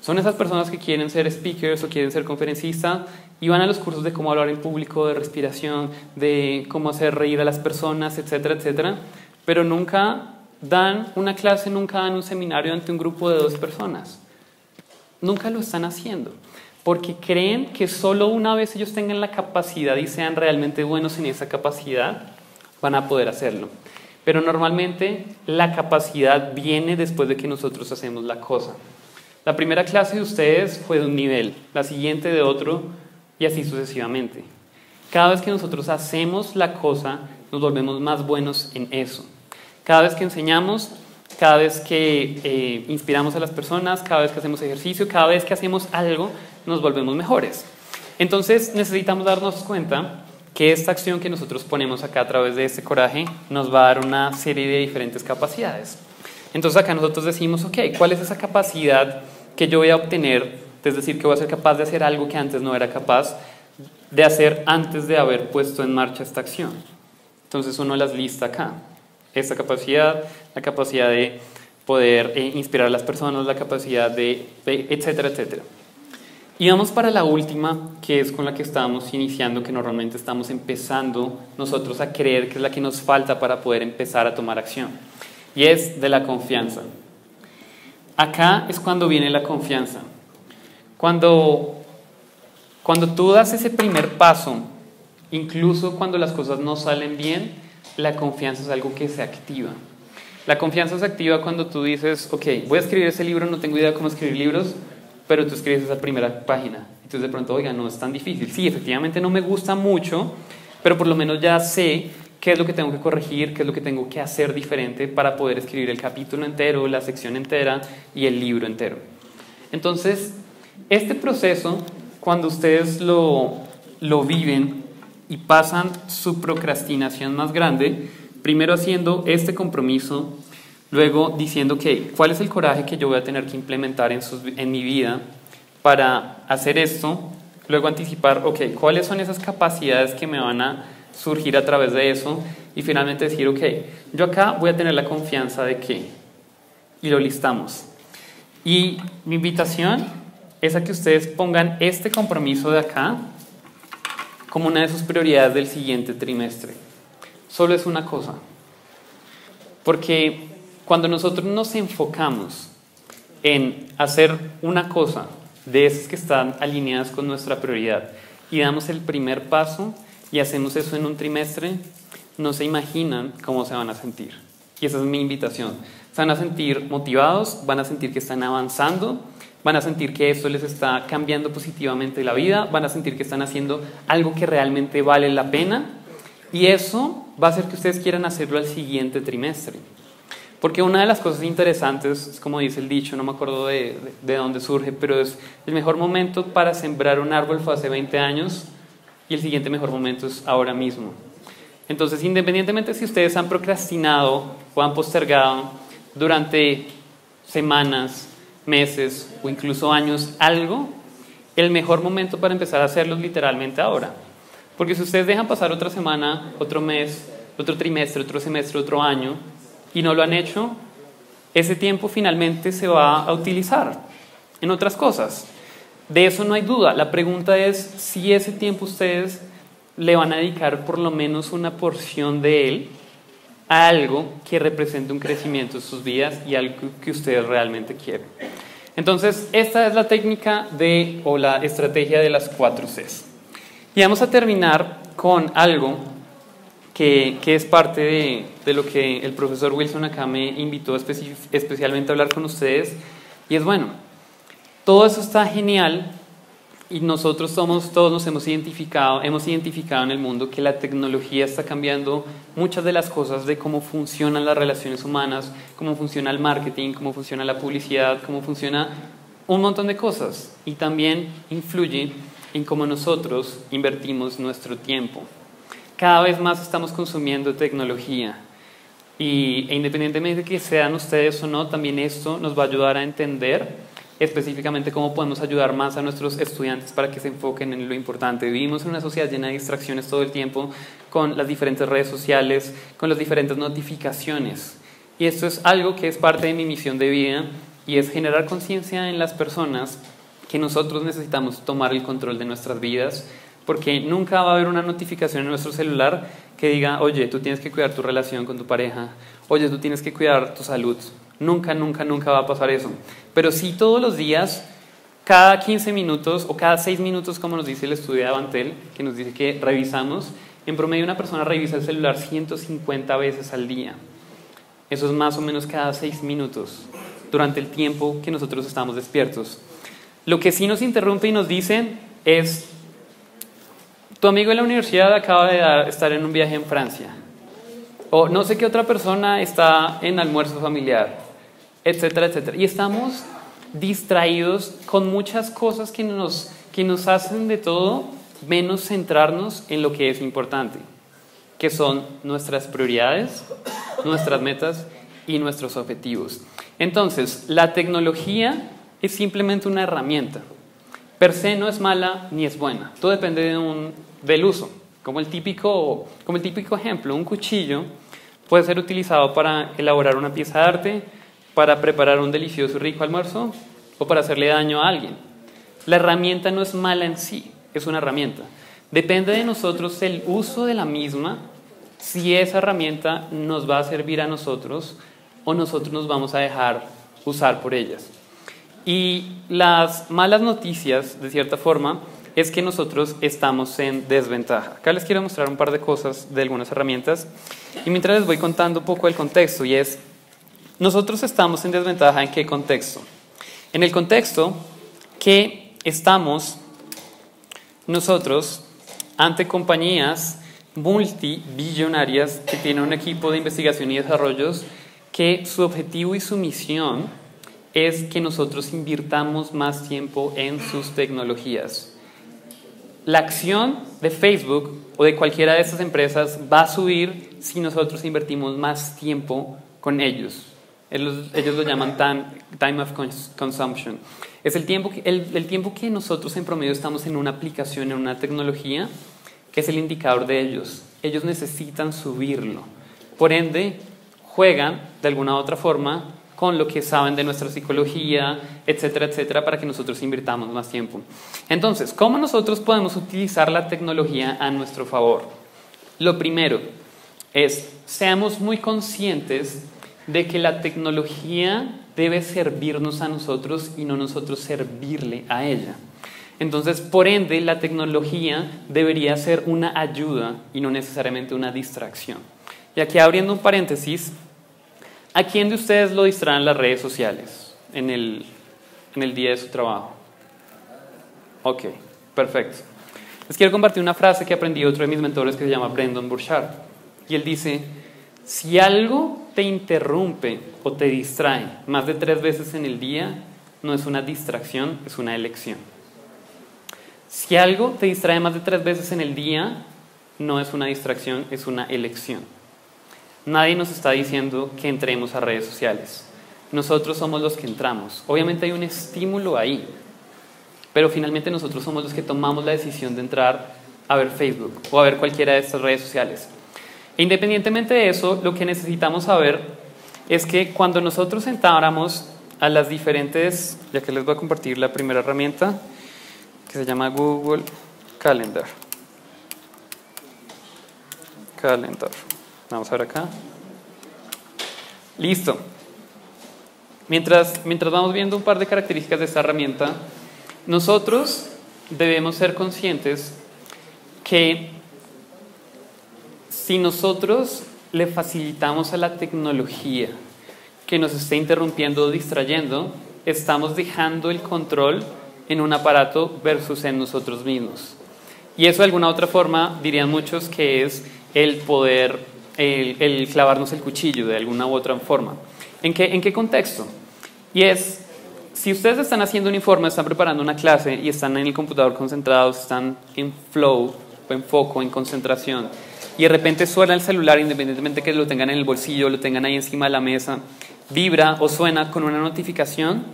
Son esas personas que quieren ser speakers o quieren ser conferencistas y van a los cursos de cómo hablar en público, de respiración, de cómo hacer reír a las personas, etcétera, etcétera, pero nunca dan una clase, nunca dan un seminario ante un grupo de dos personas. Nunca lo están haciendo, porque creen que solo una vez ellos tengan la capacidad y sean realmente buenos en esa capacidad, van a poder hacerlo. Pero normalmente la capacidad viene después de que nosotros hacemos la cosa. La primera clase de ustedes fue de un nivel, la siguiente de otro y así sucesivamente. Cada vez que nosotros hacemos la cosa, nos volvemos más buenos en eso. Cada vez que enseñamos, cada vez que eh, inspiramos a las personas, cada vez que hacemos ejercicio, cada vez que hacemos algo, nos volvemos mejores. Entonces necesitamos darnos cuenta que esta acción que nosotros ponemos acá a través de este coraje nos va a dar una serie de diferentes capacidades. Entonces acá nosotros decimos, ok, ¿cuál es esa capacidad que yo voy a obtener? Es decir, que voy a ser capaz de hacer algo que antes no era capaz de hacer antes de haber puesto en marcha esta acción. Entonces uno las lista acá esta capacidad, la capacidad de poder eh, inspirar a las personas, la capacidad de, de, etcétera, etcétera. Y vamos para la última, que es con la que estamos iniciando, que normalmente estamos empezando nosotros a creer que es la que nos falta para poder empezar a tomar acción. Y es de la confianza. Acá es cuando viene la confianza. Cuando, cuando tú das ese primer paso, incluso cuando las cosas no salen bien, la confianza es algo que se activa. La confianza se activa cuando tú dices, ok, voy a escribir ese libro, no tengo idea cómo escribir libros, pero tú escribes esa primera página. Entonces de pronto, oiga, no es tan difícil. Sí, efectivamente no me gusta mucho, pero por lo menos ya sé qué es lo que tengo que corregir, qué es lo que tengo que hacer diferente para poder escribir el capítulo entero, la sección entera y el libro entero. Entonces, este proceso, cuando ustedes lo, lo viven y pasan su procrastinación más grande, primero haciendo este compromiso, luego diciendo, ok, ¿cuál es el coraje que yo voy a tener que implementar en, sus, en mi vida para hacer esto? Luego anticipar, ok, ¿cuáles son esas capacidades que me van a surgir a través de eso? Y finalmente decir, ok, yo acá voy a tener la confianza de que, y lo listamos. Y mi invitación es a que ustedes pongan este compromiso de acá como una de sus prioridades del siguiente trimestre. Solo es una cosa. Porque cuando nosotros nos enfocamos en hacer una cosa de esas que están alineadas con nuestra prioridad y damos el primer paso y hacemos eso en un trimestre, no se imaginan cómo se van a sentir. Y esa es mi invitación. Se van a sentir motivados, van a sentir que están avanzando, van a sentir que esto les está cambiando positivamente la vida, van a sentir que están haciendo algo que realmente vale la pena y eso va a hacer que ustedes quieran hacerlo al siguiente trimestre. Porque una de las cosas interesantes, es como dice el dicho, no me acuerdo de, de, de, dónde surge, pero es el mejor momento para sembrar un árbol fue hace 20 años y el siguiente mejor momento es ahora mismo. Entonces, independientemente si ustedes han procrastinado o han postergado durante semanas, meses o incluso años algo, el mejor momento para empezar a hacerlo literalmente ahora. Porque si ustedes dejan pasar otra semana, otro mes, otro trimestre, otro semestre, otro año, y no lo han hecho, ese tiempo finalmente se va a utilizar en otras cosas. De eso no hay duda. La pregunta es si ese tiempo ustedes le van a dedicar por lo menos una porción de él algo que represente un crecimiento en sus vidas y algo que ustedes realmente quieren. Entonces, esta es la técnica de, o la estrategia de las cuatro Cs. Y vamos a terminar con algo que, que es parte de, de, lo que el profesor Wilson acá me invitó especi especialmente a hablar con ustedes. Y es bueno, todo eso está genial y nosotros somos, todos nos hemos identificado, hemos identificado en el mundo que la tecnología está cambiando muchas de las cosas de cómo funcionan las relaciones humanas, cómo funciona el marketing, cómo funciona la publicidad, cómo funciona un montón de cosas y también influye en cómo nosotros invertimos nuestro tiempo. Cada vez más estamos consumiendo tecnología y e independientemente de que sean ustedes o no, también esto nos va a ayudar a entender específicamente cómo podemos ayudar más a nuestros estudiantes para que se enfoquen en lo importante. Vivimos en una sociedad llena de distracciones todo el tiempo con las diferentes redes sociales, con las diferentes notificaciones. Y esto es algo que es parte de mi misión de vida y es generar conciencia en las personas que nosotros necesitamos tomar el control de nuestras vidas, porque nunca va a haber una notificación en nuestro celular que diga, oye, tú tienes que cuidar tu relación con tu pareja, oye, tú tienes que cuidar tu salud, Nunca, nunca, nunca va a pasar eso. Pero sí todos los días, cada 15 minutos o cada 6 minutos, como nos dice el estudio de Avantel, que nos dice que revisamos, en promedio una persona revisa el celular 150 veces al día. Eso es más o menos cada 6 minutos durante el tiempo que nosotros estamos despiertos. Lo que sí nos interrumpe y nos dicen es, tu amigo de la universidad acaba de estar en un viaje en Francia. O no sé qué otra persona está en almuerzo familiar etcétera, etcétera. Y estamos distraídos con muchas cosas que nos, que nos hacen de todo menos centrarnos en lo que es importante, que son nuestras prioridades, nuestras metas y nuestros objetivos. Entonces, la tecnología es simplemente una herramienta. Per se no es mala ni es buena. Todo depende de un, del uso. Como el, típico, como el típico ejemplo, un cuchillo puede ser utilizado para elaborar una pieza de arte, para preparar un delicioso y rico almuerzo o para hacerle daño a alguien. La herramienta no es mala en sí, es una herramienta. Depende de nosotros el uso de la misma, si esa herramienta nos va a servir a nosotros o nosotros nos vamos a dejar usar por ellas. Y las malas noticias, de cierta forma, es que nosotros estamos en desventaja. Acá les quiero mostrar un par de cosas de algunas herramientas y mientras les voy contando un poco el contexto y es, nosotros estamos en desventaja en qué contexto? En el contexto que estamos nosotros ante compañías multibillonarias que tienen un equipo de investigación y desarrollos que su objetivo y su misión es que nosotros invirtamos más tiempo en sus tecnologías. La acción de Facebook o de cualquiera de estas empresas va a subir si nosotros invertimos más tiempo con ellos. Ellos, ellos lo llaman time of consumption. Es el tiempo, que, el, el tiempo que nosotros en promedio estamos en una aplicación, en una tecnología, que es el indicador de ellos. Ellos necesitan subirlo. Por ende, juegan de alguna u otra forma con lo que saben de nuestra psicología, etcétera, etcétera, para que nosotros invirtamos más tiempo. Entonces, ¿cómo nosotros podemos utilizar la tecnología a nuestro favor? Lo primero es, seamos muy conscientes de que la tecnología debe servirnos a nosotros y no nosotros servirle a ella. Entonces, por ende, la tecnología debería ser una ayuda y no necesariamente una distracción. Y aquí abriendo un paréntesis, ¿A quién de ustedes lo distraen las redes sociales en el, en el día de su trabajo? Ok, perfecto. Les quiero compartir una frase que aprendí de otro de mis mentores que se llama Brendan Burchard. Y él dice, si algo te interrumpe o te distrae más de tres veces en el día, no es una distracción, es una elección. Si algo te distrae más de tres veces en el día, no es una distracción, es una elección. Nadie nos está diciendo que entremos a redes sociales. Nosotros somos los que entramos. Obviamente hay un estímulo ahí, pero finalmente nosotros somos los que tomamos la decisión de entrar a ver Facebook o a ver cualquiera de estas redes sociales. E independientemente de eso, lo que necesitamos saber es que cuando nosotros entráramos a las diferentes, ya que les voy a compartir la primera herramienta, que se llama Google Calendar. Calendar. Vamos a ver acá. Listo. Mientras, mientras vamos viendo un par de características de esta herramienta, nosotros debemos ser conscientes que si nosotros le facilitamos a la tecnología que nos esté interrumpiendo o distrayendo, estamos dejando el control en un aparato versus en nosotros mismos. Y eso de alguna otra forma dirían muchos que es el poder el, clavarnos el cuchillo de alguna u otra forma. ¿En qué, ¿En qué contexto? Y es, si ustedes están haciendo un informe, están preparando una clase y están en el computador concentrados, están en flow, en foco, en concentración, y de repente suena el celular, independientemente que lo tengan en el bolsillo, lo tengan ahí encima de la mesa, vibra o suena con una notificación,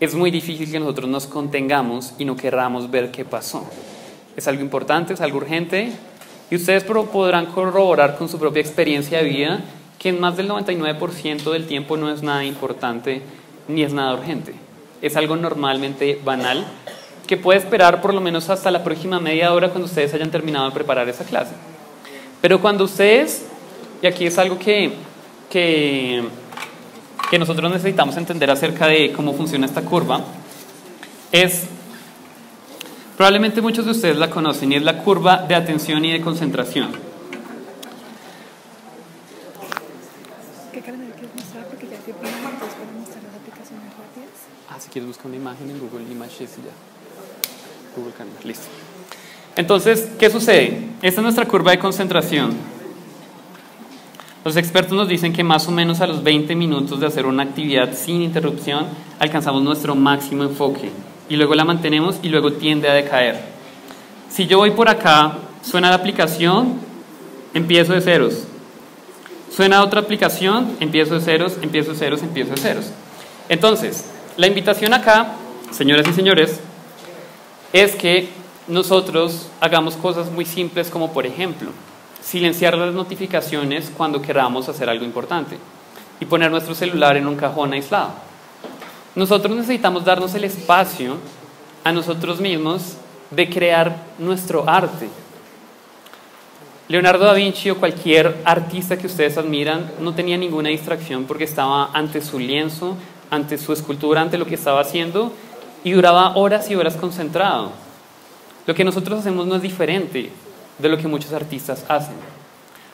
es muy difícil que nosotros nos contengamos y no querramos ver qué pasó. Es algo importante, es algo urgente, y ustedes podrán corroborar con su propia experiencia de vida que en más del 99% del tiempo no es nada importante ni es nada urgente. Es algo normalmente banal que puede esperar por lo menos hasta la próxima media hora cuando ustedes hayan terminado de preparar esa clase. Pero cuando ustedes, y aquí es algo que, que, que nosotros necesitamos entender acerca de cómo funciona esta curva, es Probablemente muchos de ustedes la conocen y es la curva de atención y de concentración. Ah, si quieres buscar una imagen en Google Images y ya. Google Calendar, listo. Entonces, ¿qué sucede? Esta es nuestra curva de concentración. Los expertos nos dicen que más o menos a los 20 minutos de hacer una actividad sin interrupción alcanzamos nuestro máximo enfoque y luego la mantenemos y luego tiende a decaer. Si yo voy por acá, suena la aplicación, empiezo de ceros. Suena otra aplicación, empiezo de ceros, empiezo de ceros, empiezo de ceros. Entonces, la invitación acá, señoras y señores, es que nosotros hagamos cosas muy simples como por ejemplo, silenciar las notificaciones cuando queramos hacer algo importante y poner nuestro celular en un cajón aislado. Nosotros necesitamos darnos el espacio a nosotros mismos de crear nuestro arte. Leonardo da Vinci o cualquier artista que ustedes admiran no tenía ninguna distracción porque estaba ante su lienzo, ante su escultura, ante lo que estaba haciendo y duraba horas y horas concentrado. Lo que nosotros hacemos no es diferente de lo que muchos artistas hacen.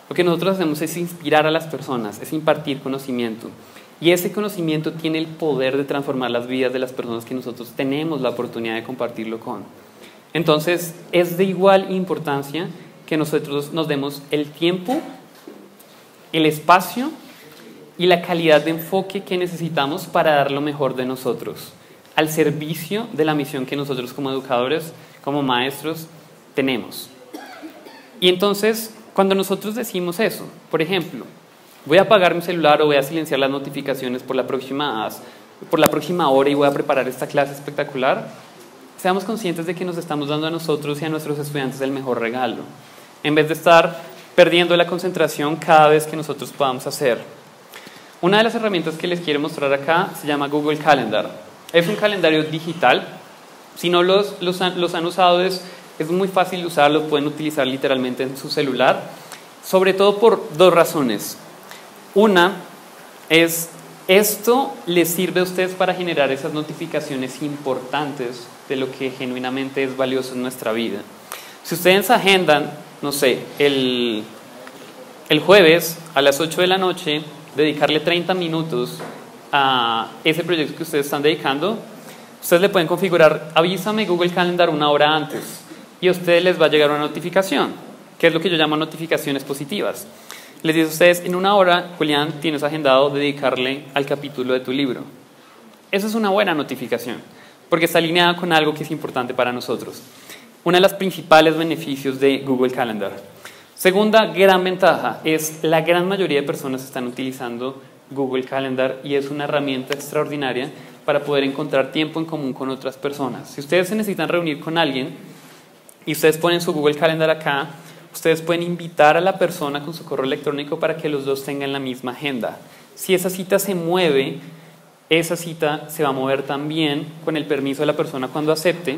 Lo que nosotros hacemos es inspirar a las personas, es impartir conocimiento. Y ese conocimiento tiene el poder de transformar las vidas de las personas que nosotros tenemos la oportunidad de compartirlo con. Entonces, es de igual importancia que nosotros nos demos el tiempo, el espacio y la calidad de enfoque que necesitamos para dar lo mejor de nosotros al servicio de la misión que nosotros como educadores, como maestros, tenemos. Y entonces, cuando nosotros decimos eso, por ejemplo, voy a apagar mi celular o voy a silenciar las notificaciones por la próxima, por la próxima hora y voy a preparar esta clase espectacular, seamos conscientes de que nos estamos dando a nosotros y a nuestros estudiantes el mejor regalo, en vez de estar perdiendo la concentración cada vez que nosotros podamos hacer. Una de las herramientas que les quiero mostrar acá se llama Google Calendar. Es un calendario digital. Si no los, los, han, los han usado, es, es muy fácil usarlo, pueden utilizar literalmente en su celular, sobre todo por dos razones. Una es, esto les sirve a ustedes para generar esas notificaciones importantes de lo que genuinamente es valioso en nuestra vida. Si ustedes agendan, no sé, el, el jueves a las 8 de la noche, dedicarle 30 minutos a ese proyecto que ustedes están dedicando, ustedes le pueden configurar, avísame Google Calendar una hora antes y a ustedes les va a llegar una notificación, que es lo que yo llamo notificaciones positivas. Les dice a ustedes, en una hora, Julián, tienes agendado dedicarle al capítulo de tu libro. Eso es una buena notificación, porque está alineada con algo que es importante para nosotros. Una de los principales beneficios de Google Calendar. Segunda gran ventaja es la gran mayoría de personas están utilizando Google Calendar y es una herramienta extraordinaria para poder encontrar tiempo en común con otras personas. Si ustedes se necesitan reunir con alguien y ustedes ponen su Google Calendar acá, ustedes pueden invitar a la persona con su correo electrónico para que los dos tengan la misma agenda. Si esa cita se mueve, esa cita se va a mover también con el permiso de la persona cuando acepte,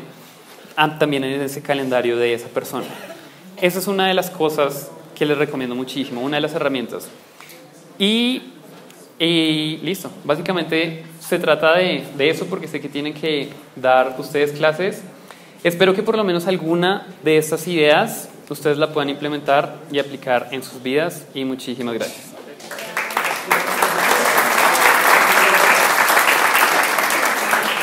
también en ese calendario de esa persona. Esa es una de las cosas que les recomiendo muchísimo, una de las herramientas. Y y listo, básicamente se trata de, de, eso porque sé que tienen que dar ustedes clases. Espero que por lo menos alguna de estas ideas ustedes la puedan implementar y aplicar en sus vidas y muchísimas gracias.